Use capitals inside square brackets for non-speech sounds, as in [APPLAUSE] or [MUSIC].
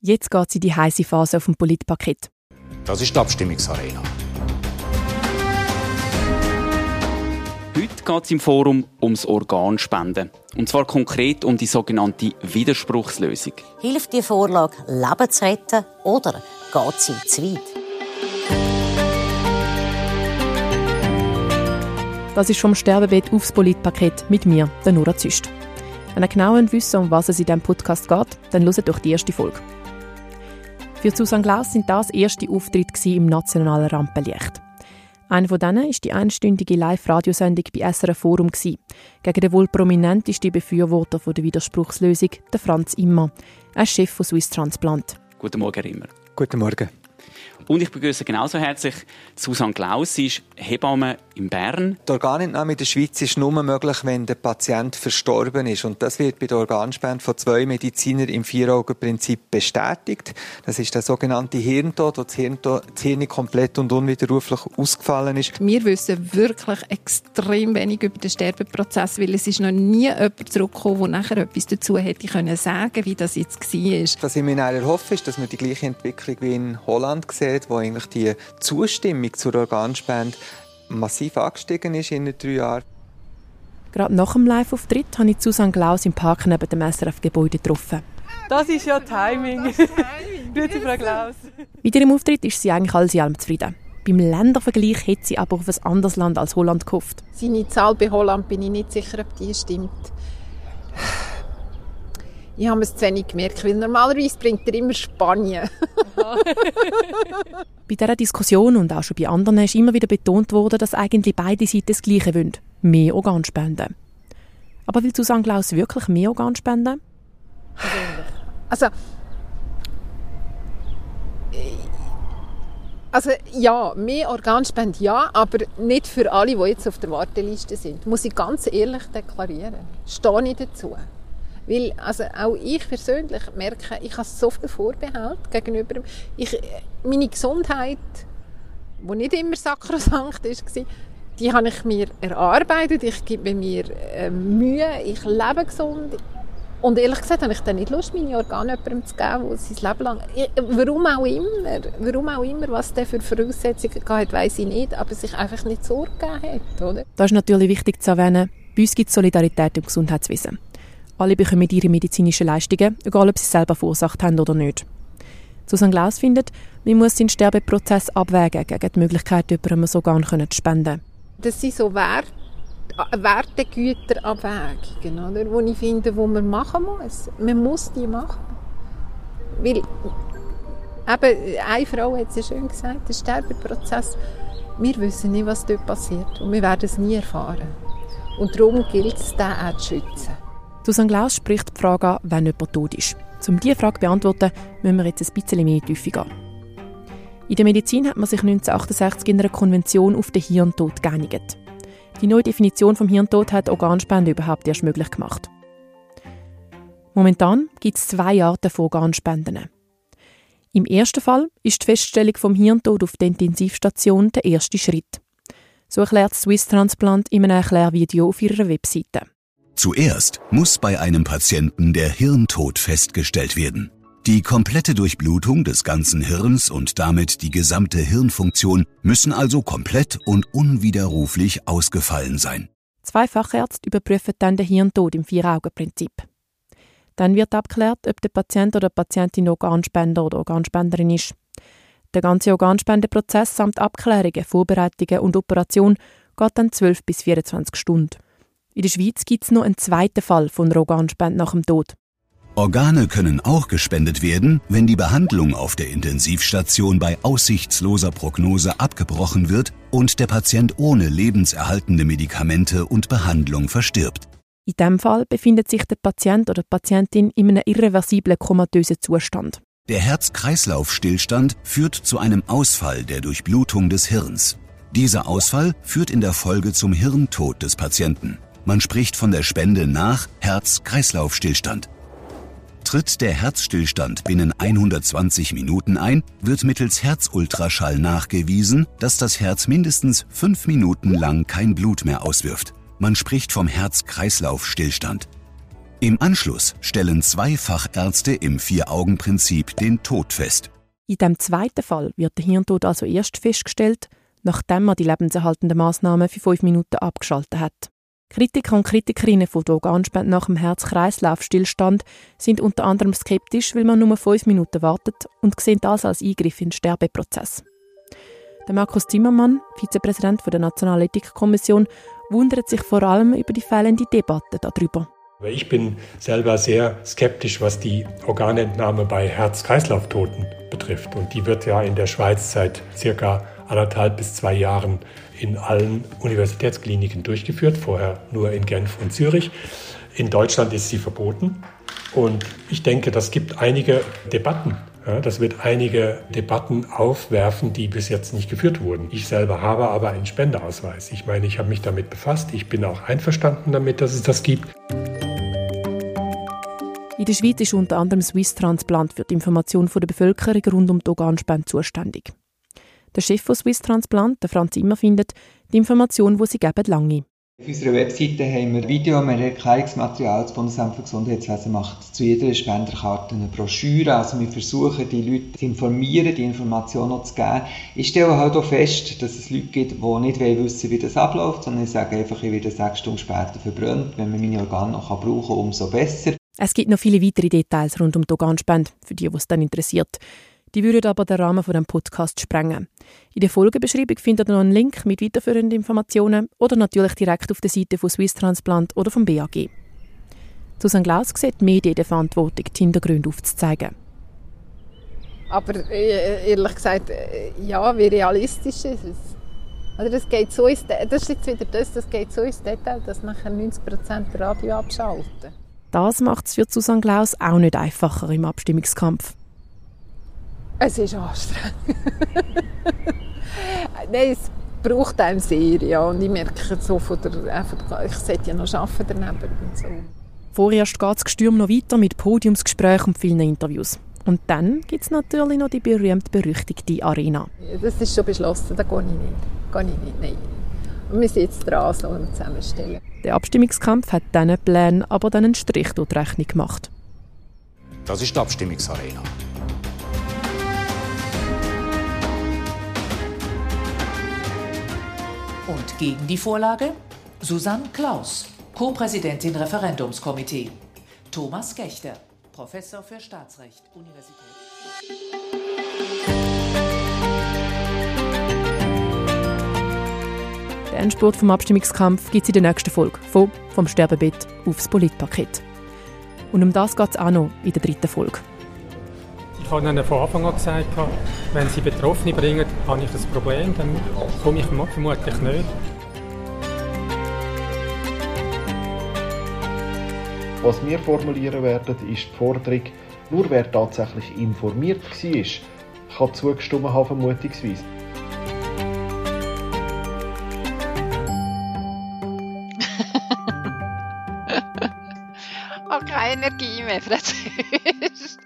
Jetzt geht sie die heiße Phase auf dem Politpaket. Das ist die Abstimmungsarena. Heute geht es im Forum ums Organspenden. Und zwar konkret um die sogenannte Widerspruchslösung. Hilft die Vorlage, Leben zu retten oder geht sie zu weit? Das ist vom Sterbebett aufs Politpaket mit mir, der Nora Züst. Wenn ihr genau wissen um was es in diesem Podcast geht, dann hört doch die erste Folge. Für Susanne Glaus sind das erste Auftritte im nationalen Rampenlicht. Einer von denen ist die einstündige Live-Radiosendung bei SRF Forum gegen den wohl prominentesten Befürworter der Widerspruchslösung, den Franz Immer. Er ist Chef von Swiss Transplant. Guten Morgen, Immer. Guten Morgen. Und ich begrüße genauso herzlich Susanne Klaus. Sie ist Hebamme in Bern. Die Organentnahme in der Schweiz ist nur möglich, wenn der Patient verstorben ist. Und das wird bei der Organspende von zwei Medizinern im Vier-Augen-Prinzip bestätigt. Das ist der sogenannte Hirntod, wo das Hirn, das Hirn komplett und unwiderruflich ausgefallen ist. Wir wissen wirklich extrem wenig über den Sterbeprozess, weil es ist noch nie jemand zurückgekommen, der nachher etwas dazu hätte können sagen, wie das jetzt war. Was ich mir erhoffe, ist, dass wir die gleiche Entwicklung wie in Holland sehen hat, wo eigentlich die Zustimmung zur Organspende massiv angestiegen ist in den drei Jahren. Gerade nach dem Live-Auftritt habe ich Susanne Glaus im Park neben dem SRF-Gebäude getroffen. Das ist ja Timing. [LAUGHS] Grüezi, Frau Klaus. Mit ihrem Auftritt ist sie eigentlich alles in allem zufrieden. Beim Ländervergleich hätte sie aber auf ein anderes Land als Holland gehofft. Seine Zahl bei Holland bin ich nicht sicher, ob die stimmt. Ich habe es zu wenig gemerkt, weil normalerweise bringt er immer Spanien. [LAUGHS] bei dieser Diskussion und auch schon bei anderen ist immer wieder betont worden, dass eigentlich beide Seiten das Gleiche wollen. Mehr Organspenden. Aber will Susanne Klaus wirklich mehr Organspenden? Also, also ja, mehr Organspenden ja, aber nicht für alle, die jetzt auf der Warteliste sind. Muss ich ganz ehrlich deklarieren. Stehe ich dazu. Weil also auch ich persönlich merke, ich habe so viel Vorbehalt gegenüber ich, meine Gesundheit, die nicht immer sakrosankt war, die habe ich mir erarbeitet, ich gebe mir äh, Mühe, ich lebe gesund. Und ehrlich gesagt habe ich dann nicht Lust, meine Organe jemandem zu geben, der sein Leben lang... Ich, warum auch immer, warum auch immer, was der für Voraussetzungen hat, weiß ich nicht, aber sich einfach nicht Sorge gegeben hat, oder? Das ist natürlich wichtig zu erwähnen. Bei uns gibt es Solidarität im Gesundheitswesen. Alle bekommen ihre medizinischen Leistungen, egal ob sie selber verursacht haben oder nicht. Susanne Glaus findet, man muss den Sterbeprozess abwägen gegen die Möglichkeit, jemandem so gar zu spenden. Das sind so Wert, Wertegüterabwägungen, oder, die ich finde, die man machen muss. Man muss die machen. Weil, eben, eine Frau hat es ja schön gesagt, der Sterbeprozess, wir wissen nicht, was dort passiert und wir werden es nie erfahren. Und darum gilt es, den auch zu schützen. Susanne Glaus spricht die Frage an, wenn jemand tot ist. Um diese Frage zu beantworten, müssen wir jetzt ein bisschen mehr in gehen. In der Medizin hat man sich 1968 in einer Konvention auf den Hirntod geeinigt. Die neue Definition vom Hirntod hat Organspende überhaupt erst möglich gemacht. Momentan gibt es zwei Arten von Organspenden. Im ersten Fall ist die Feststellung vom Hirntod auf der Intensivstation der erste Schritt. So erklärt Swiss Transplant in einem Erklärvideo auf ihrer Webseite. Zuerst muss bei einem Patienten der Hirntod festgestellt werden. Die komplette Durchblutung des ganzen Hirns und damit die gesamte Hirnfunktion müssen also komplett und unwiderruflich ausgefallen sein. Zwei Fachärzte überprüfen dann den Hirntod im Vier-Augen-Prinzip. Dann wird abgeklärt, ob der Patient oder Patientin Organspender oder Organspenderin ist. Der ganze Organspendeprozess samt Abklärungen, Vorbereitungen und Operation geht dann 12 bis 24 Stunden. In der Schweiz gibt es noch einen zweiten Fall von Organspende nach dem Tod. Organe können auch gespendet werden, wenn die Behandlung auf der Intensivstation bei aussichtsloser Prognose abgebrochen wird und der Patient ohne lebenserhaltende Medikamente und Behandlung verstirbt. In diesem Fall befindet sich der Patient oder die Patientin in einem irreversiblen komatösen Zustand. Der Herz-Kreislauf-Stillstand führt zu einem Ausfall der Durchblutung des Hirns. Dieser Ausfall führt in der Folge zum Hirntod des Patienten. Man spricht von der Spende nach Herz-Kreislauf-Stillstand. Tritt der Herzstillstand binnen 120 Minuten ein, wird mittels Herzultraschall nachgewiesen, dass das Herz mindestens fünf Minuten lang kein Blut mehr auswirft. Man spricht vom Herz-Kreislauf-Stillstand. Im Anschluss stellen zwei Fachärzte im Vier-Augen-Prinzip den Tod fest. In dem zweiten Fall wird der Hirntod also erst festgestellt, nachdem man die lebenserhaltenden Maßnahmen für fünf Minuten abgeschaltet hat. Kritiker und Kritikerinnen von der Organspende nach dem Herz-Kreislauf-Stillstand sind unter anderem skeptisch, weil man nur fünf Minuten wartet und sehen das als Eingriff in den Sterbeprozess. Der Markus Zimmermann, Vizepräsident der Nationalen Ethikkommission, wundert sich vor allem über die fehlende Debatte darüber. Ich bin selber sehr skeptisch, was die Organentnahme bei Herz-Kreislauf-Toten betrifft. Und die wird ja in der Schweiz seit circa anderthalb bis zwei Jahren in allen Universitätskliniken durchgeführt, vorher nur in Genf und Zürich. In Deutschland ist sie verboten. Und ich denke, das gibt einige Debatten. Ja, das wird einige Debatten aufwerfen, die bis jetzt nicht geführt wurden. Ich selber habe aber einen Spendeausweis. Ich meine, ich habe mich damit befasst. Ich bin auch einverstanden damit, dass es das gibt. In der Schweiz ist unter anderem Swiss Transplant für die Information der Bevölkerung rund um die Organspende zuständig. Der Chef von Swiss Transplant, der Franz Immer, findet, die Information, die sie geben, lange. Auf unserer Webseite haben wir Video- und Erklärungsmaterial. Das Bundesamt für Gesundheitswesen macht zu jeder Spenderkarte eine Broschüre. Also wir versuchen, die Leute zu informieren, die Informationen zu geben. Ich stelle halt auch fest, dass es Leute gibt, die nicht wissen wie das abläuft, sondern ich sage einfach, ich werde sechs Stunden später verbrannt. Wenn man meine Organe noch brauchen kann, umso besser. Es gibt noch viele weitere Details rund um die Organspende, für die, die es dann interessiert. Die würden aber den Rahmen von dem Podcast sprengen. In der Folgebeschreibung findet ihr noch einen Link mit weiterführenden Informationen oder natürlich direkt auf der Seite von Swiss Transplant oder vom BAG. Susanne Glaus sieht die Medien der Verantwortung, die Hintergründe aufzuzeigen. Aber äh, ehrlich gesagt, äh, ja, wie realistisch ist es? Oder das, geht so ins, das ist jetzt wieder das, das geht so ins Detail, dass nachher 90% Radio abschalten. Das macht es für Susanne Klaus auch nicht einfacher im Abstimmungskampf. Es ist anstrengend. [LAUGHS] Nein, es braucht einem sehr, ja. Und ich merke so von der, einfach, ich sollte ja noch arbeiten daneben und so. Vorerst geht das Gestürm noch weiter mit Podiumsgesprächen und vielen Interviews. Und dann gibt es natürlich noch die berühmt-berüchtigte Arena. Das ist schon beschlossen, da gehe ich nicht. Gehe ich nicht, nein. Und wir sind jetzt dran, so zusammenstellen. Der Abstimmungskampf hat diesen Plänen aber dann einen Strich durch die Rechnung gemacht. Das ist die Abstimmungsarena. Und gegen die Vorlage Susanne Klaus, Co-Präsidentin Referendumskomitee. Thomas Gechter, Professor für Staatsrecht, Universität. Der Endspurt vom Abstimmungskampf gibt es in der nächsten Folge von «Vom Sterbebett aufs Politpaket». Und um das geht es auch noch in der dritten Folge. Ich habe Ihnen von Anfang an gesagt, wenn Sie Betroffene bringen, habe ich ein Problem, dann komme ich vermutlich nicht. Was wir formulieren werden, ist die Forderung, nur wer tatsächlich informiert war, kann zugestimmt haben, vermutungsweise. [LAUGHS] keine Energie mehr, Französisch.